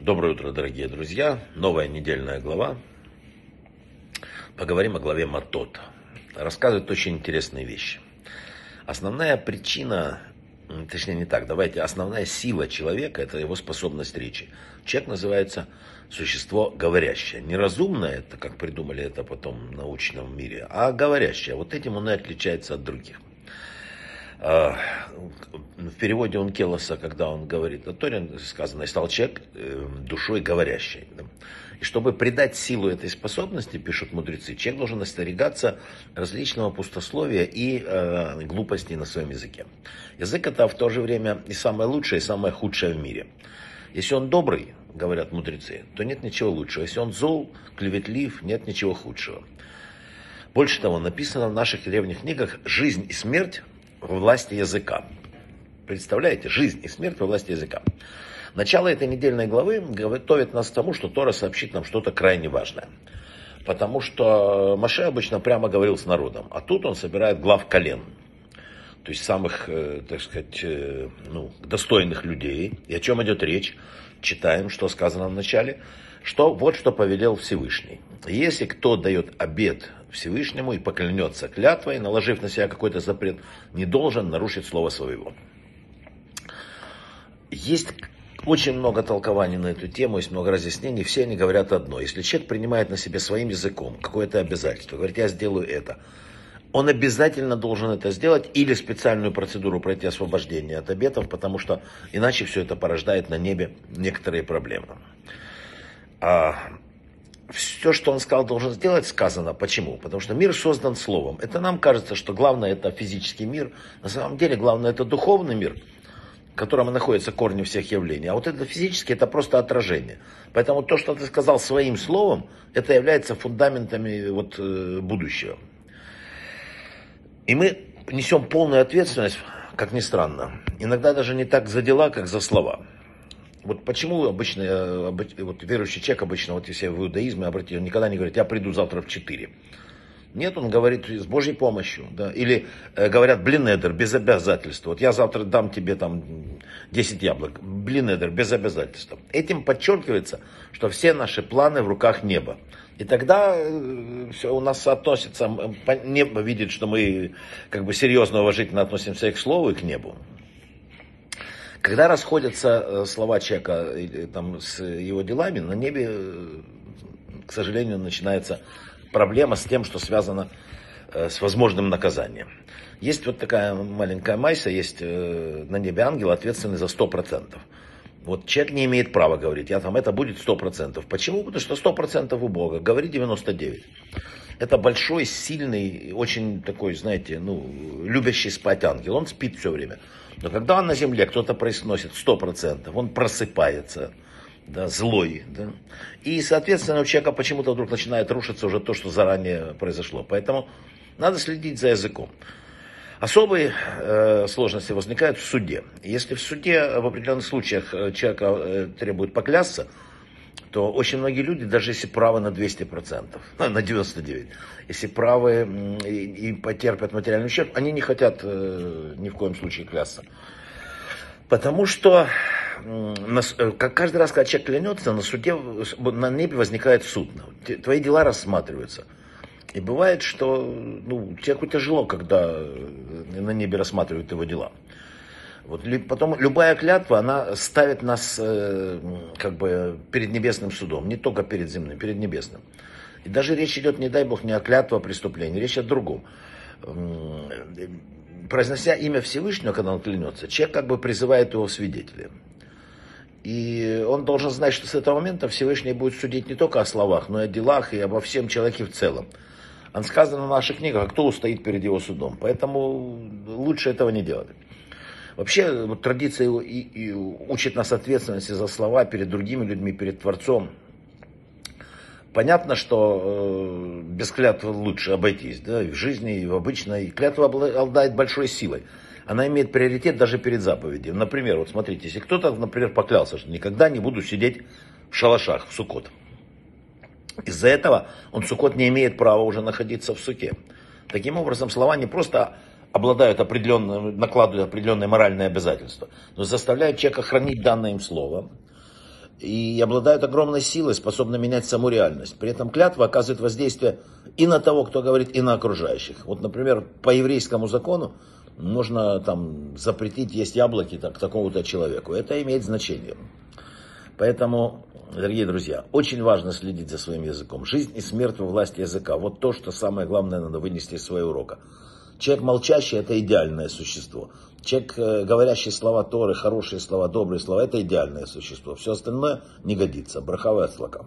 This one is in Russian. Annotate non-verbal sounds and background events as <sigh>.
Доброе утро, дорогие друзья. Новая недельная глава. Поговорим о главе Матот. Рассказывает очень интересные вещи. Основная причина, точнее не так, давайте, основная сила человека – это его способность речи. Человек называется существо говорящее. Не разумное, это как придумали это потом в научном мире, а говорящее. Вот этим он и отличается от других. А, в переводе Ункелоса, когда он говорит о Торе, сказано, и стал человек э, душой говорящей. И чтобы придать силу этой способности, пишут мудрецы, человек должен остерегаться различного пустословия и э, глупости на своем языке. Язык это в то же время и самое лучшее, и самое худшее в мире. Если он добрый, говорят мудрецы, то нет ничего лучшего. Если он зол, клеветлив, нет ничего худшего. Больше того, написано в наших древних книгах, жизнь и смерть во власти языка. Представляете, жизнь и смерть во власти языка. Начало этой недельной главы готовит нас к тому, что Тора сообщит нам что-то крайне важное. Потому что Маше обычно прямо говорил с народом, а тут он собирает глав колен. То есть самых, э, так сказать, э, ну, достойных людей. И о чем идет речь? Читаем, что сказано в начале. Что вот что повелел Всевышний. Если кто дает обед Всевышнему и поклянется клятвой, наложив на себя какой-то запрет, не должен нарушить слово своего. Есть очень много толкований на эту тему, есть много разъяснений, все они говорят одно. Если человек принимает на себе своим языком какое-то обязательство, говорит, я сделаю это, он обязательно должен это сделать или специальную процедуру пройти освобождение от обетов, потому что иначе все это порождает на небе некоторые проблемы. А все, что он сказал, должен сделать, сказано. Почему? Потому что мир создан словом. Это нам кажется, что главное это физический мир. На самом деле главное это духовный мир, в котором находятся корни всех явлений. А вот это физически это просто отражение. Поэтому то, что ты сказал своим словом, это является фундаментами вот, э, будущего. И мы несем полную ответственность, как ни странно. Иногда даже не так за дела, как за слова. Вот почему обычно, э, вот верующий человек обычно, вот если в иудаизме обратите, он никогда не говорит, я приду завтра в 4. Нет, он говорит с Божьей помощью. Да? Или э, говорят, блин, Эдер, без обязательства. Вот я завтра дам тебе там 10 яблок. Блин, Эдер, без обязательства. Этим подчеркивается, что все наши планы в руках неба. И тогда э, все у нас относится, небо видит, что мы как бы серьезно, уважительно относимся к слову и к небу. Когда расходятся э, слова человека там, с его делами, на небе, э, к сожалению, начинается проблема с тем, что связано э, с возможным наказанием. Есть вот такая маленькая майса, есть на небе ангел, ответственный за 100%. Вот человек не имеет права говорить, я там, это будет 100%. Почему? Потому что 100% у Бога, говори 99%. Это большой, сильный, очень такой, знаете, ну, любящий спать ангел. Он спит все время. Но когда он на земле, кто-то произносит 100%, он просыпается, да, злой. Да? И, соответственно, у человека почему-то вдруг начинает рушиться уже то, что заранее произошло. Поэтому надо следить за языком. Особые э, сложности возникают в суде. Если в суде в определенных случаях э, человека э, требуют поклясться, то очень многие люди, даже если правы на 200%, ну, <laughs> на 99%, если правы и, и потерпят материальный ущерб, они не хотят э, ни в коем случае клясться. Потому что э, как каждый раз, когда человек клянется, на суде, на небе возникает суд. Твои дела рассматриваются. И бывает, что ну, человеку тяжело, когда э, на небе рассматривают его дела. Вот, потом любая клятва, она ставит нас э, как бы перед небесным судом, не только перед земным, перед небесным. И даже речь идет, не дай бог, не о клятве, о преступлении, речь о другом. Произнося имя Всевышнего, когда он клянется, человек как бы призывает его свидетелем. И он должен знать, что с этого момента Всевышний будет судить не только о словах, но и о делах, и обо всем человеке в целом. Он сказано в наших книгах, а кто устоит перед его судом. Поэтому лучше этого не делать. Вообще, вот, традиция и, и учит нас ответственности за слова перед другими людьми, перед Творцом. Понятно, что э, без клятвы лучше обойтись, да, и в жизни, и в обычной. Клятва обладает большой силой. Она имеет приоритет даже перед заповедью. Например, вот смотрите, если кто-то, например, поклялся, что никогда не буду сидеть в шалашах, в сукот. Из-за этого он сукот не имеет права уже находиться в суке. Таким образом, слова не просто обладают определенным, накладывают определенные моральные обязательства, но заставляют человека хранить данное им слово, и обладают огромной силой, способны менять саму реальность. При этом клятва оказывает воздействие и на того, кто говорит, и на окружающих. Вот, например, по еврейскому закону можно там запретить есть яблоки так, такому-то человеку. Это имеет значение. Поэтому, дорогие друзья, очень важно следить за своим языком. Жизнь и смерть во власти языка. Вот то, что самое главное надо вынести из своего урока. Человек молчащий – это идеальное существо. Человек, э, говорящий слова Торы, хорошие слова, добрые слова – это идеальное существо. Все остальное не годится. Брахава и отслака.